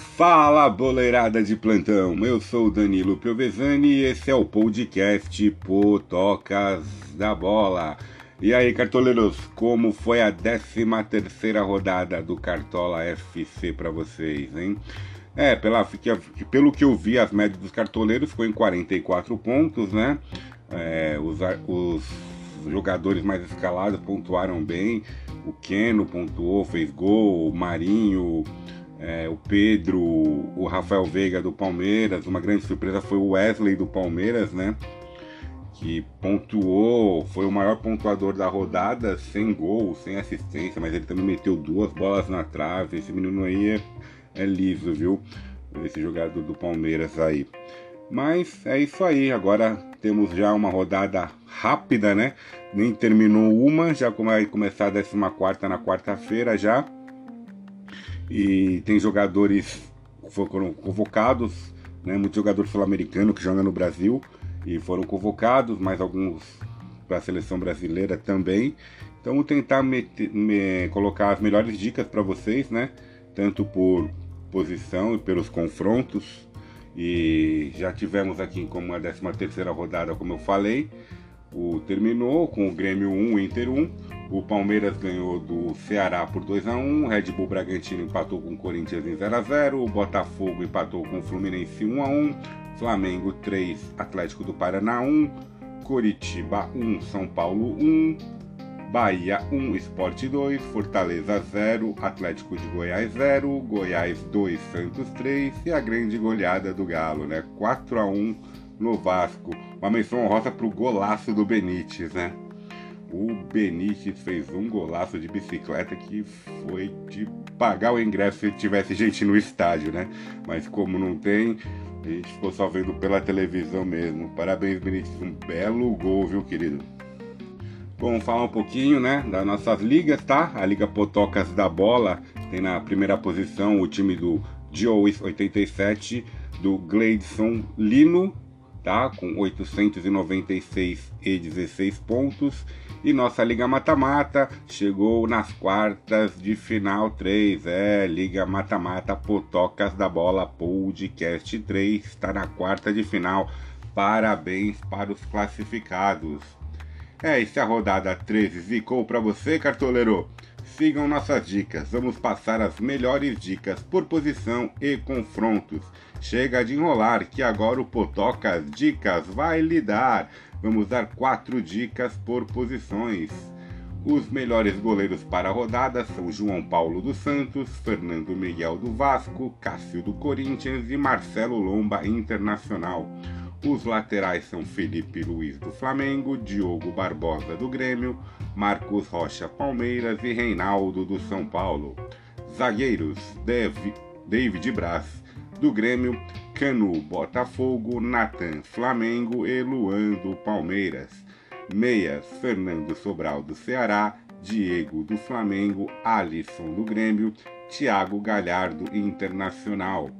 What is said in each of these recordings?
Fala boleirada de plantão, eu sou Danilo Piovesani e esse é o podcast Potocas da Bola. E aí, cartoleiros, como foi a 13 terceira rodada do Cartola FC para vocês, hein? É, pela, pelo que eu vi, as médias dos cartoleiros ficou em 44 pontos, né? É, os, os jogadores mais escalados pontuaram bem. O Keno pontuou, fez gol, o Marinho, é, o Pedro, o Rafael Veiga do Palmeiras. Uma grande surpresa foi o Wesley do Palmeiras, né? Que pontuou, foi o maior pontuador da rodada, sem gol, sem assistência, mas ele também meteu duas bolas na trave. Esse menino aí é, é liso, viu? Esse jogador do Palmeiras aí. Mas é isso aí, agora temos já uma rodada rápida, né? Nem terminou uma, já vai começar a 14 na quarta-feira já. E tem jogadores que foram convocados, né? Muitos jogadores sul-americanos que jogam no Brasil e foram convocados, mais alguns para a seleção brasileira também. Então vou tentar meter, me, colocar as melhores dicas para vocês, né? Tanto por posição e pelos confrontos. E já tivemos aqui como a 13 terceira rodada, como eu falei. O terminou com o Grêmio 1, Inter 1. O Palmeiras ganhou do Ceará por 2 a 1. O Red Bull Bragantino empatou com o Corinthians em 0 a 0. O Botafogo empatou com o Fluminense 1 a 1. Flamengo 3, Atlético do Paraná 1. Coritiba 1, São Paulo 1. Bahia 1, Esporte 2, Fortaleza 0, Atlético de Goiás 0, Goiás 2, Santos 3 e a grande goleada do Galo, né? 4 a 1 no Vasco. Uma menção honrosa pro golaço do Benítez, né? O Benítez fez um golaço de bicicleta que foi de pagar o ingresso se tivesse gente no estádio, né? Mas como não tem, a gente ficou só vendo pela televisão mesmo. Parabéns, Benítez. Um belo gol, viu, querido? Vamos falar um pouquinho, né, das nossas ligas, tá? A Liga Potocas da Bola tem na primeira posição o time do Joe 87 do Gleidson Lino tá? Com 896 e 16 pontos. E nossa Liga Mata-Mata chegou nas quartas de final 3. É, Liga Mata-Mata Potocas da Bola Podcast 3 está na quarta de final. Parabéns para os classificados. É, e se a rodada 13 ficou para você, cartoleiro? Sigam nossas dicas. Vamos passar as melhores dicas por posição e confrontos. Chega de enrolar que agora o Potocas Dicas vai lhe dar. Vamos dar quatro dicas por posições. Os melhores goleiros para a rodada são João Paulo dos Santos, Fernando Miguel do Vasco, Cássio do Corinthians e Marcelo Lomba Internacional. Os laterais são Felipe Luiz do Flamengo, Diogo Barbosa do Grêmio, Marcos Rocha Palmeiras e Reinaldo do São Paulo. Zagueiros: David Braz, do Grêmio, Canu Botafogo, Natan Flamengo e Luan do Palmeiras. Meias, Fernando Sobral do Ceará, Diego do Flamengo, Alisson do Grêmio, Thiago Galhardo Internacional.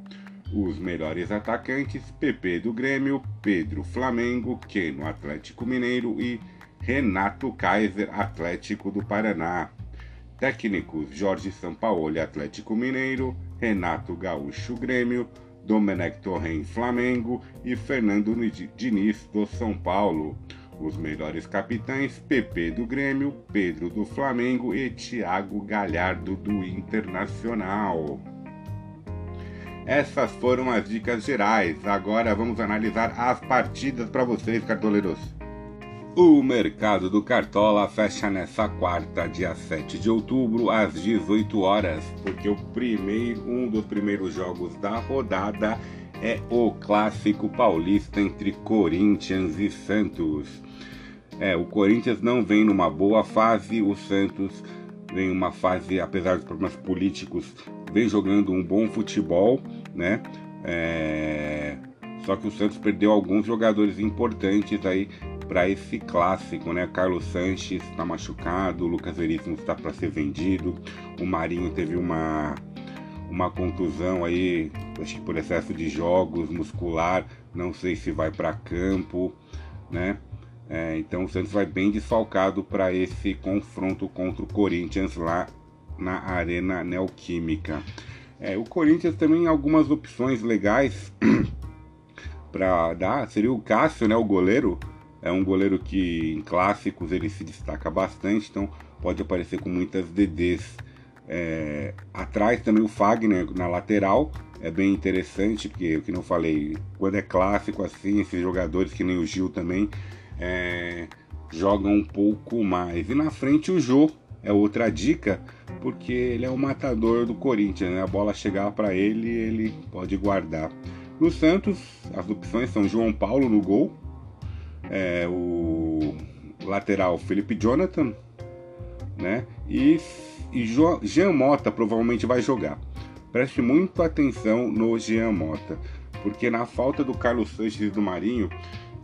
Os melhores atacantes: PP do Grêmio, Pedro Flamengo, Keno Atlético Mineiro e Renato Kaiser Atlético do Paraná. Técnicos: Jorge Sampaoli Atlético Mineiro, Renato Gaúcho Grêmio, Domenech Torren Flamengo e Fernando Diniz do São Paulo. Os melhores capitães: PP do Grêmio, Pedro do Flamengo e Thiago Galhardo do Internacional. Essas foram as dicas gerais. Agora vamos analisar as partidas para vocês, cartoleiros. O mercado do Cartola fecha nessa quarta, dia 7 de outubro, às 18 horas, porque o primeiro, um dos primeiros jogos da rodada é o clássico paulista entre Corinthians e Santos. É, o Corinthians não vem numa boa fase, o Santos vem uma fase, apesar dos problemas políticos, vem jogando um bom futebol, né? É... Só que o Santos perdeu alguns jogadores importantes aí para esse clássico, né? Carlos Sanches está machucado, o Lucas Veríssimo está para ser vendido, o Marinho teve uma uma contusão aí, acho que por excesso de jogos muscular, não sei se vai para campo, né? É, então o Santos vai bem desfalcado para esse confronto contra o Corinthians lá na Arena Neoquímica. É, o Corinthians também algumas opções legais para dar. Seria o Cássio, né, o goleiro. É um goleiro que em clássicos ele se destaca bastante, então pode aparecer com muitas DDs. É, atrás também o Fagner na lateral é bem interessante, porque o que não falei, quando é clássico assim, esses jogadores que nem o Gil também é, jogam um pouco mais. E na frente o Jô é outra dica, porque ele é o matador do Corinthians, né? A bola chegar para ele, ele pode guardar. No Santos, as opções são João Paulo no gol, é, o lateral Felipe Jonathan, né? E, e Jean Mota provavelmente vai jogar. Preste muito atenção no Jean Mota, porque na falta do Carlos Sanches e do Marinho,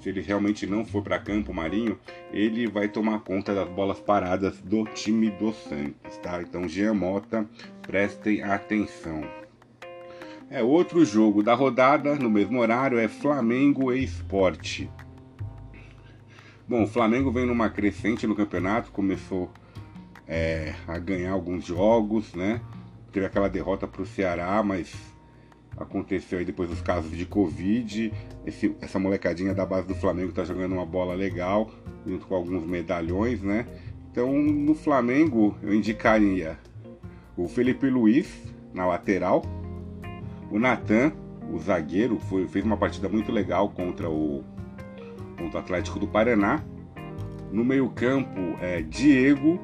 se ele realmente não for para campo, Marinho, ele vai tomar conta das bolas paradas do time do Santos, tá? Então, Jean Mota, prestem atenção. É outro jogo da rodada, no mesmo horário, é Flamengo e Esporte. Bom, o Flamengo vem numa crescente no campeonato, começou é, a ganhar alguns jogos, né? Teve aquela derrota para o Ceará, mas aconteceu aí depois dos casos de Covid. Esse, essa molecadinha da base do Flamengo tá jogando uma bola legal, junto com alguns medalhões, né? Então no Flamengo eu indicaria o Felipe Luiz na lateral, o Natan, o zagueiro, foi, fez uma partida muito legal contra o contra o Atlético do Paraná. No meio-campo é Diego,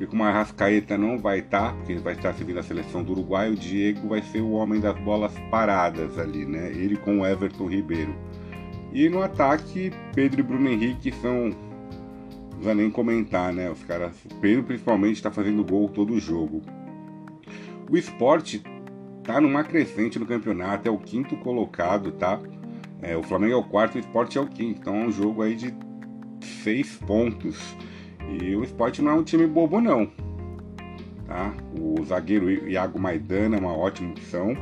que como a Rascaeta não vai estar, porque ele vai estar servindo a seleção do Uruguai, o Diego vai ser o homem das bolas paradas ali, né? Ele com o Everton Ribeiro. E no ataque, Pedro e Bruno Henrique são. Não precisa nem comentar, né? Os caras. Pedro principalmente está fazendo gol todo o jogo. O esporte tá numa crescente no campeonato, é o quinto colocado, tá? É, o Flamengo é o quarto, o Sport é o quinto. Então é um jogo aí de seis pontos. E o Sport não é um time bobo não. Tá? O zagueiro Iago Maidana é uma ótima opção.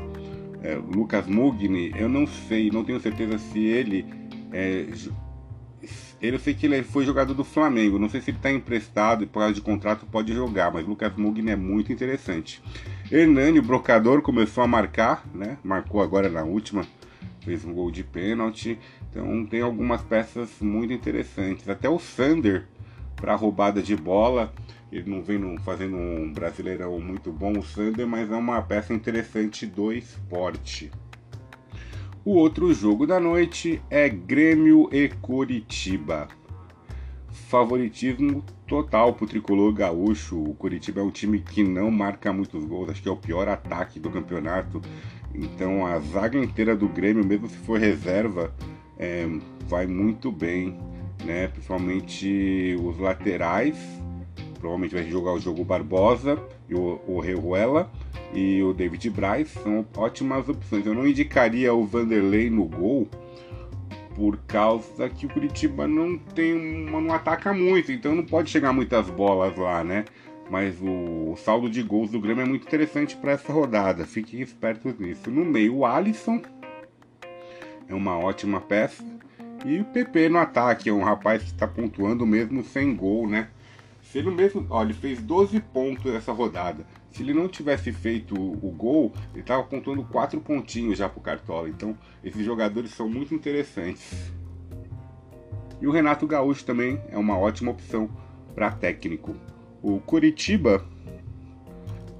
É, Lucas Mugni, eu não sei, não tenho certeza se ele é, ele, eu sei que ele foi jogador do Flamengo. Não sei se ele está emprestado e por causa de contrato pode jogar, mas Lucas Mugni é muito interessante. Hernani, o brocador, começou a marcar, né? Marcou agora na última fez um gol de pênalti. Então tem algumas peças muito interessantes. Até o Sander para roubada de bola. Ele não vem fazendo um brasileirão muito bom, o Sander, mas é uma peça interessante do esporte. O outro jogo da noite é Grêmio e Curitiba. Favoritismo total para o tricolor gaúcho. O Curitiba é um time que não marca muitos gols, acho que é o pior ataque do campeonato. Então a zaga inteira do Grêmio, mesmo se for reserva, é, vai muito bem, né? Principalmente os laterais. Provavelmente vai jogar o jogo Barbosa e o, o Reruela e o David Braz são ótimas opções. Eu não indicaria o Vanderlei no gol por causa que o Curitiba não tem não ataca muito, então não pode chegar muitas bolas lá, né? Mas o, o saldo de gols do Grêmio é muito interessante para essa rodada. Fiquem espertos nisso. No meio, o Alisson é uma ótima peça. E o PP no ataque, é um rapaz que está pontuando mesmo sem gol, né? Se ele mesmo. Ó, ele fez 12 pontos nessa rodada. Se ele não tivesse feito o, gol, ele estava pontuando 4 pontinhos já pro Cartola. Então, esses jogadores são muito interessantes. E o Renato Gaúcho também é uma ótima opção para técnico. O Curitiba,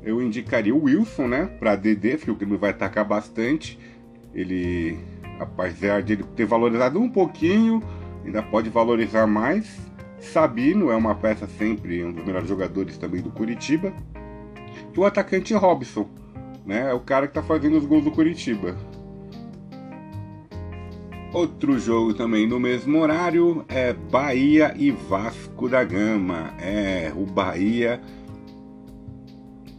eu indicaria o Wilson, né? Para DD, porque o Grêmio vai atacar bastante. Ele, apesar de ele ter valorizado um pouquinho, ainda pode valorizar mais. Sabino é uma peça sempre, um dos melhores jogadores também do Curitiba. E o atacante Robson, né? É o cara que tá fazendo os gols do Curitiba. Outro jogo também no mesmo horário é Bahia e Vasco da Gama. É, o Bahia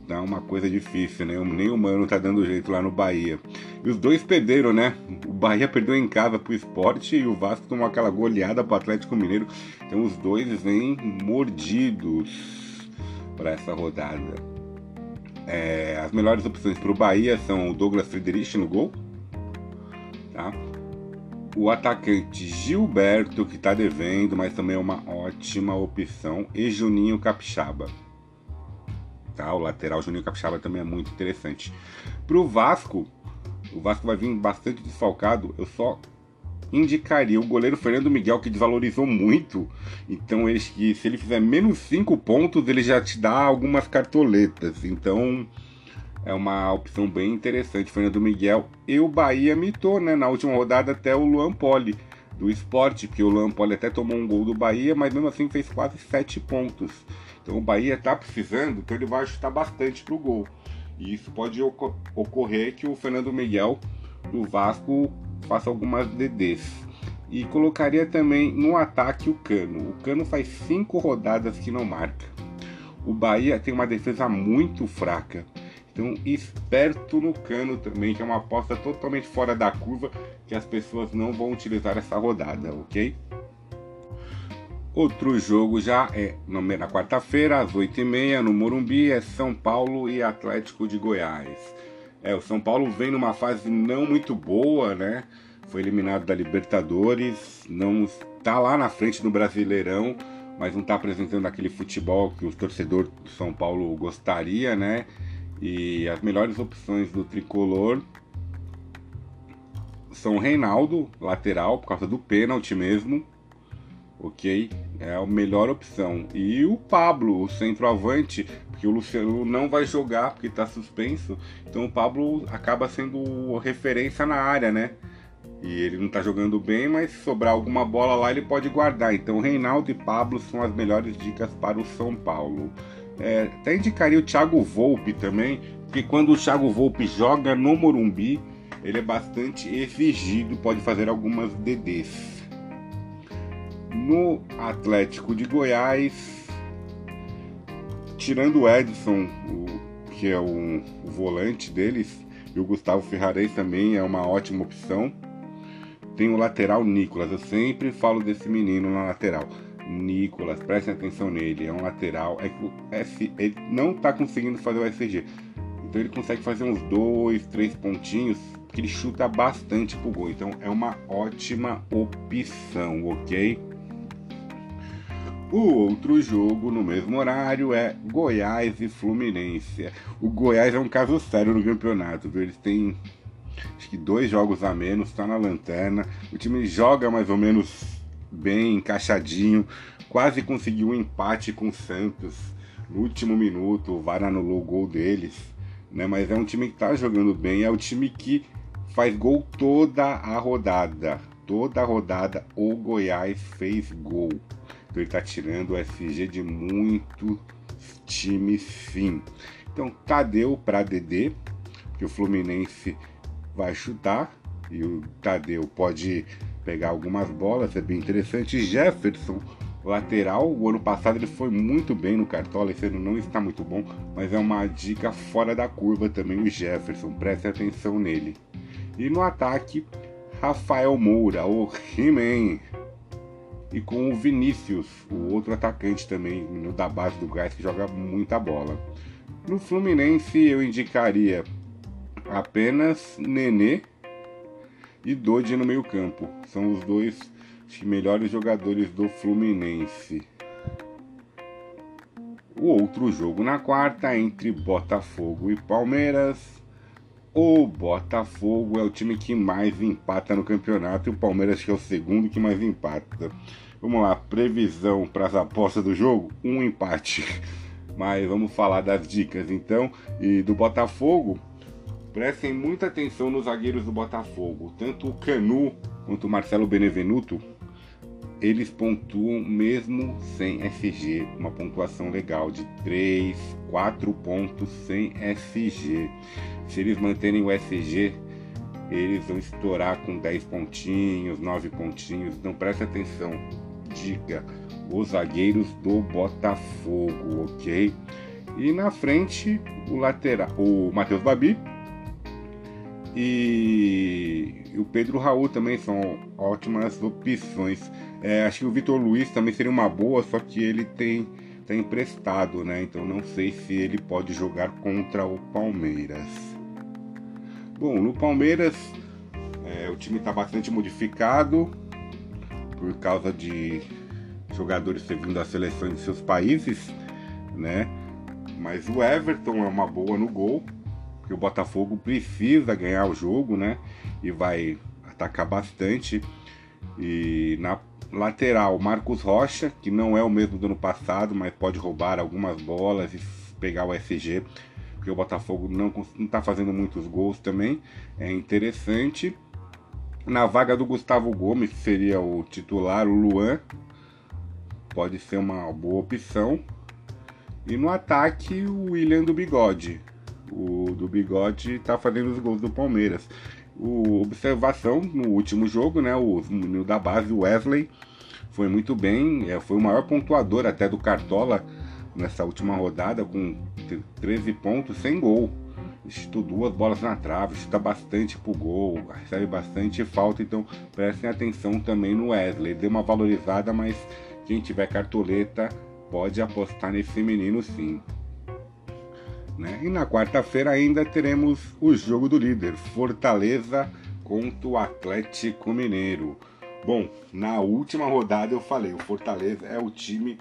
tá uma coisa difícil, né? Nem o Mano tá dando jeito lá no Bahia. E os dois perderam, né? O Bahia perdeu em casa pro esporte e o Vasco tomou aquela goleada pro Atlético Mineiro. Então os dois vêm mordidos para essa rodada. É, as melhores opções para o Bahia são o Douglas Friedrich no gol. Tá? o atacante Gilberto, que está devendo, mas também é uma ótima opção, e Juninho Capixaba. O lateral Juninho Capixaba também é muito interessante. Pro Vasco, o Vasco vai vir bastante desfalcado. Eu só indicaria o goleiro Fernando Miguel, que desvalorizou muito. Então, ele, se ele fizer menos 5 pontos, ele já te dá algumas cartoletas. Então, é uma opção bem interessante. Fernando Miguel e o Bahia mitou, né? Na última rodada, até o Luan Poli do esporte, porque o Luan Poli até tomou um gol do Bahia, mas mesmo assim fez quase 7 pontos. Então, o Bahia tá precisando, então ele vai ajustar bastante pro gol. E isso pode ocorrer que o Fernando Miguel do Vasco faça algumas DDs. E colocaria também no ataque o Cano. O Cano faz cinco rodadas que não marca. O Bahia tem uma defesa muito fraca. Então, esperto no Cano também, que é uma aposta totalmente fora da curva, que as pessoas não vão utilizar essa rodada, ok? Outro jogo já é na quarta-feira, às 8h30, no Morumbi, é São Paulo e Atlético de Goiás. É, o São Paulo vem numa fase não muito boa, né? Foi eliminado da Libertadores, não está lá na frente do Brasileirão, mas não está apresentando aquele futebol que o torcedor do São Paulo gostaria, né? E as melhores opções do tricolor são Reinaldo, lateral, por causa do pênalti mesmo, ok? É a melhor opção. E o Pablo, o centroavante, porque o Luciano não vai jogar porque está suspenso. Então o Pablo acaba sendo referência na área, né? E ele não está jogando bem, mas se sobrar alguma bola lá ele pode guardar. Então Reinaldo e Pablo são as melhores dicas para o São Paulo. É, até indicaria o Thiago Volpe também, porque quando o Thiago Volpe joga no Morumbi, ele é bastante exigido, pode fazer algumas DDs no Atlético de Goiás, tirando o Edson, o, que é o, o, volante deles, e o Gustavo Ferrares também é uma ótima opção. Tem o lateral Nicolas, eu sempre falo desse menino na lateral. Nicolas, prestem atenção nele, é um lateral. É que o F, ele não está conseguindo fazer o SG. Então ele consegue fazer uns dois, três pontinhos, que ele chuta bastante pro gol. Então é uma ótima opção, ok? O outro jogo no mesmo horário é Goiás e Fluminense. O Goiás é um caso sério no campeonato, viu? Eles têm acho que dois jogos a menos, tá na lanterna. O time joga mais ou menos bem, encaixadinho. Quase conseguiu um empate com o Santos no último minuto. O VAR anulou o gol deles. Né? Mas é um time que tá jogando bem. É o time que faz gol toda a rodada. Toda a rodada o Goiás fez gol. Então ele está tirando o FG de muito time sim. Então Tadeu para DD, que o Fluminense vai chutar e o Tadeu pode pegar algumas bolas, é bem interessante. Jefferson, lateral, o ano passado ele foi muito bem no Cartola, esse ano não está muito bom, mas é uma dica fora da curva também o Jefferson, preste atenção nele. E no ataque, Rafael Moura, o He-Man, e com o Vinícius, o outro atacante também da base do Gás que joga muita bola. No Fluminense eu indicaria apenas Nenê e Dodi no meio-campo. São os dois melhores jogadores do Fluminense. O outro jogo na quarta entre Botafogo e Palmeiras o Botafogo é o time que mais empata no campeonato e o Palmeiras que é o segundo que mais empata. Vamos lá, previsão para as apostas do jogo: um empate. Mas vamos falar das dicas então. E do Botafogo, prestem muita atenção nos zagueiros do Botafogo. Tanto o Canu quanto o Marcelo Benevenuto, eles pontuam mesmo sem SG. Uma pontuação legal de 3, 4 pontos sem SG. Se eles manterem o SG, eles vão estourar com 10 pontinhos, 9 pontinhos. Então preste atenção. Dica: os zagueiros do Botafogo, ok? E na frente, o lateral, o Matheus Babi e o Pedro Raul também são ótimas opções. É, acho que o Vitor Luiz também seria uma boa, só que ele tem tá emprestado, né? Então não sei se ele pode jogar contra o Palmeiras. Bom, no Palmeiras é, o time está bastante modificado por causa de jogadores servindo as seleções de seus países, né? Mas o Everton é uma boa no gol, porque o Botafogo precisa ganhar o jogo, né? E vai atacar bastante. E na lateral, Marcos Rocha, que não é o mesmo do ano passado, mas pode roubar algumas bolas e pegar o SG, porque o Botafogo não está fazendo muitos gols também. É interessante. Na vaga do Gustavo Gomes, que seria o titular, o Luan, pode ser uma boa opção. E no ataque, o William do Bigode. O do Bigode está fazendo os gols do Palmeiras. O observação no último jogo, né? O menino da base, o Wesley, foi muito bem. É, foi o maior pontuador até do Cartola nessa última rodada, com 13 pontos sem gol. Chutou duas bolas na trave, chuta bastante pro gol, recebe bastante falta, então prestem atenção também no Wesley. Deu uma valorizada, mas quem tiver cartoleta pode apostar nesse menino sim. Né? E na quarta-feira ainda teremos o jogo do líder, Fortaleza contra o Atlético Mineiro. Bom, na última rodada eu falei, o Fortaleza é o time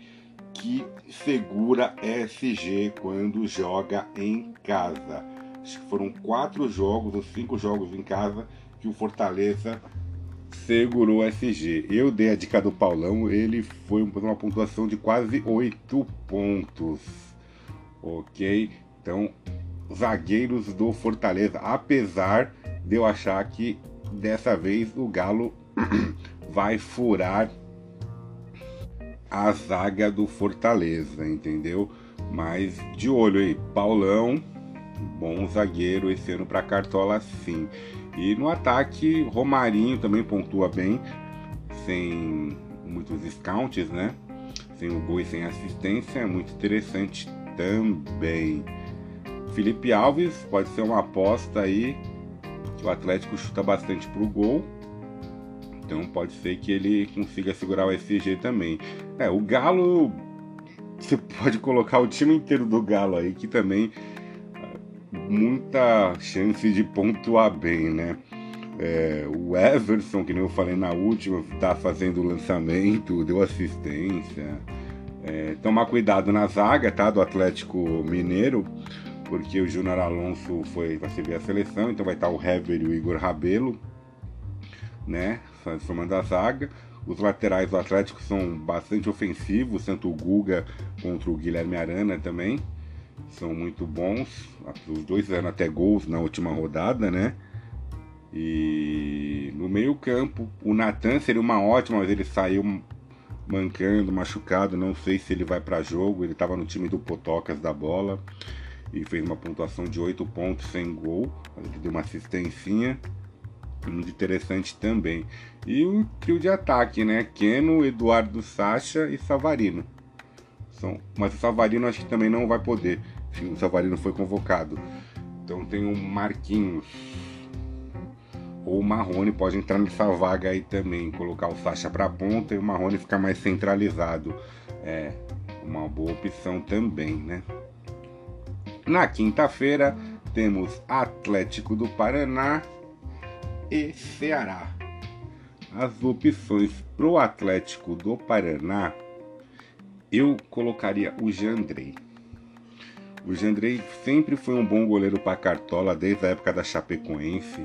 que segura SG quando joga em casa. Acho que foram quatro jogos ou cinco jogos em casa que o Fortaleza segurou SG. Eu dei a dica do Paulão, ele foi uma pontuação de quase 8 pontos. Ok? Então, zagueiros do Fortaleza, apesar de eu achar que dessa vez o Galo vai furar a zaga do Fortaleza, entendeu? Mas de olho aí, Paulão, bom zagueiro esse ano para Cartola sim. E no ataque, Romarinho também pontua bem, sem muitos scouts, né? Sem o gol e sem assistência, é muito interessante também. Felipe Alves pode ser uma aposta aí. O Atlético chuta bastante pro gol. Então pode ser que ele consiga segurar o SG também. É, o Galo. Você pode colocar o time inteiro do Galo aí, que também muita chance de pontuar bem, né? É, o Everson, que nem eu falei na última, tá fazendo o lançamento, deu assistência. É, tomar cuidado na zaga, tá? Do Atlético Mineiro, porque o Júnior Alonso foi vai servir a seleção, então vai estar o Hever e o Igor Rabelo, né? Formando a zaga. Os laterais do Atlético são bastante ofensivos, tanto o Guga contra o Guilherme Arana também são muito bons. Os dois fizeram até gols na última rodada, né? E no meio-campo, o Natan seria uma ótima, mas ele saiu mancando, machucado. Não sei se ele vai para jogo. Ele estava no time do Potocas da bola e fez uma pontuação de 8 pontos sem gol. Ele deu uma assistência muito interessante também. E o trio de ataque, né? Keno, Eduardo Sacha e Savarino. São, mas o Savarino acho que também não vai poder. O Savarino foi convocado. Então tem o Marquinhos. Ou o Marrone pode entrar nessa vaga aí também. Colocar o Sacha para ponta e o Marrone ficar mais centralizado. É uma boa opção também, né? Na quinta-feira temos Atlético do Paraná e Ceará. As opções pro Atlético do Paraná eu colocaria o Jandrei. O Jandrei sempre foi um bom goleiro para Cartola desde a época da Chapecoense,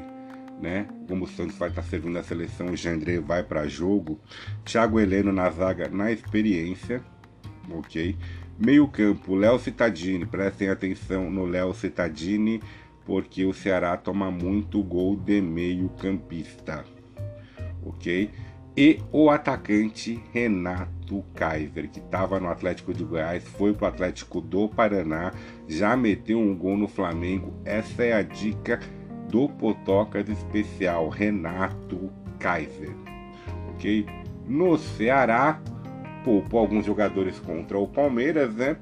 né? Como o Santos vai estar tá servindo a seleção, o Jandrei vai para jogo. Thiago Heleno na zaga, na experiência, ok? Meio campo, Léo Cittadini, prestem atenção no Léo Cittadini, porque o Ceará toma muito gol de meio campista, ok? E o atacante Renato Kaiser, que estava no Atlético de Goiás, foi para o Atlético do Paraná, já meteu um gol no Flamengo. Essa é a dica do Potocas Especial, Renato Kaiser. Ok? No Ceará, poupou alguns jogadores contra o Palmeiras, né?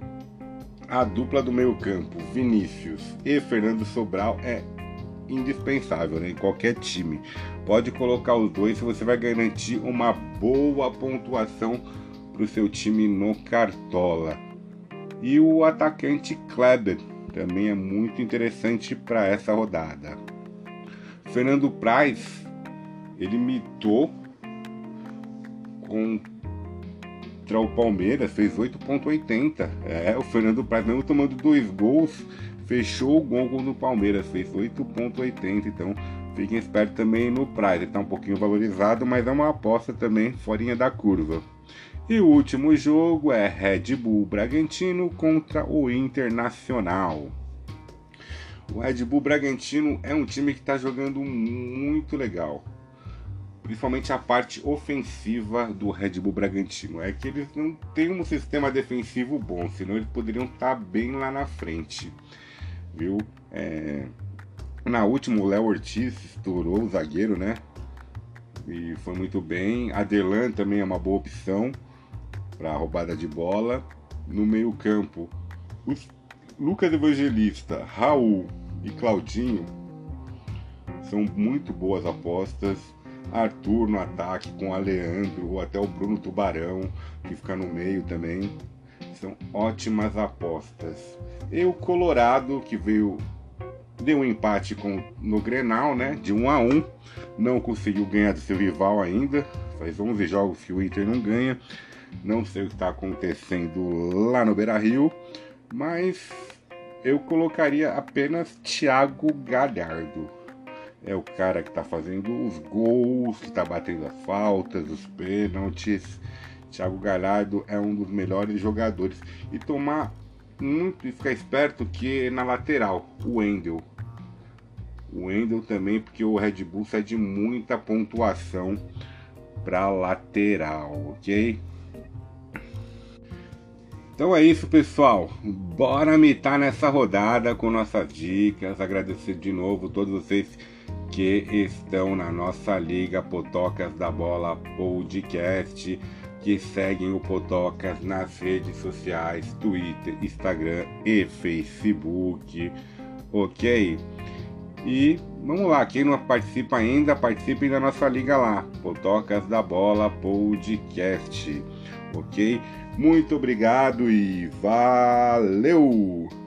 A dupla do meio-campo, Vinícius e Fernando Sobral, é indispensável né, em qualquer time. Pode colocar os dois se você vai garantir uma boa pontuação para o seu time no Cartola. E o atacante Kleber também é muito interessante para essa rodada. Fernando Praz, ele mitou com contra o Palmeiras, fez 8,80. É, o Fernando Praz, mesmo tomando dois gols, fechou o gol contra o Palmeiras, fez 8,80. Então fiquem espertos também no Praz. Está um pouquinho valorizado, mas é uma aposta também forinha da curva. E o último jogo é Red Bull Bragantino contra o Internacional. O Red Bull Bragantino é um time que está jogando muito legal. Principalmente a parte ofensiva do Red Bull Bragantino. É que eles não têm um sistema defensivo bom, senão eles poderiam estar tá bem lá na frente. Viu? É... Na última, o Léo Ortiz estourou o zagueiro, né? E foi muito bem. Adelan também é uma boa opção para roubada de bola. No meio-campo, os Lucas Evangelista, Raul e Claudinho são muito boas apostas. Arthur no ataque com Aleandro ou até o Bruno Tubarão, que fica no meio também. São ótimas apostas. E o Colorado, que veio deu um empate com, no Grenal, né? De 1 a 1 Não conseguiu ganhar do seu rival ainda. Faz 11 jogos que o Inter não ganha. Não sei o que está acontecendo lá no Beira Rio. Mas eu colocaria apenas Thiago Galhardo. É o cara que está fazendo os gols, que está batendo as faltas, os pênaltis. Thiago Galhardo é um dos melhores jogadores. E tomar muito e ficar esperto que na lateral, o Wendel. O Wendel também, porque o Red Bull cede muita pontuação para lateral, ok? Então é isso, pessoal. Bora mitar nessa rodada com nossas dicas. Agradecer de novo todos vocês que estão na nossa Liga Potocas da Bola Podcast, que seguem o Potocas nas redes sociais, Twitter, Instagram e Facebook. Ok? E vamos lá, quem não participa ainda, participem da nossa liga lá, Potocas da Bola Podcast. Ok? Muito obrigado e valeu!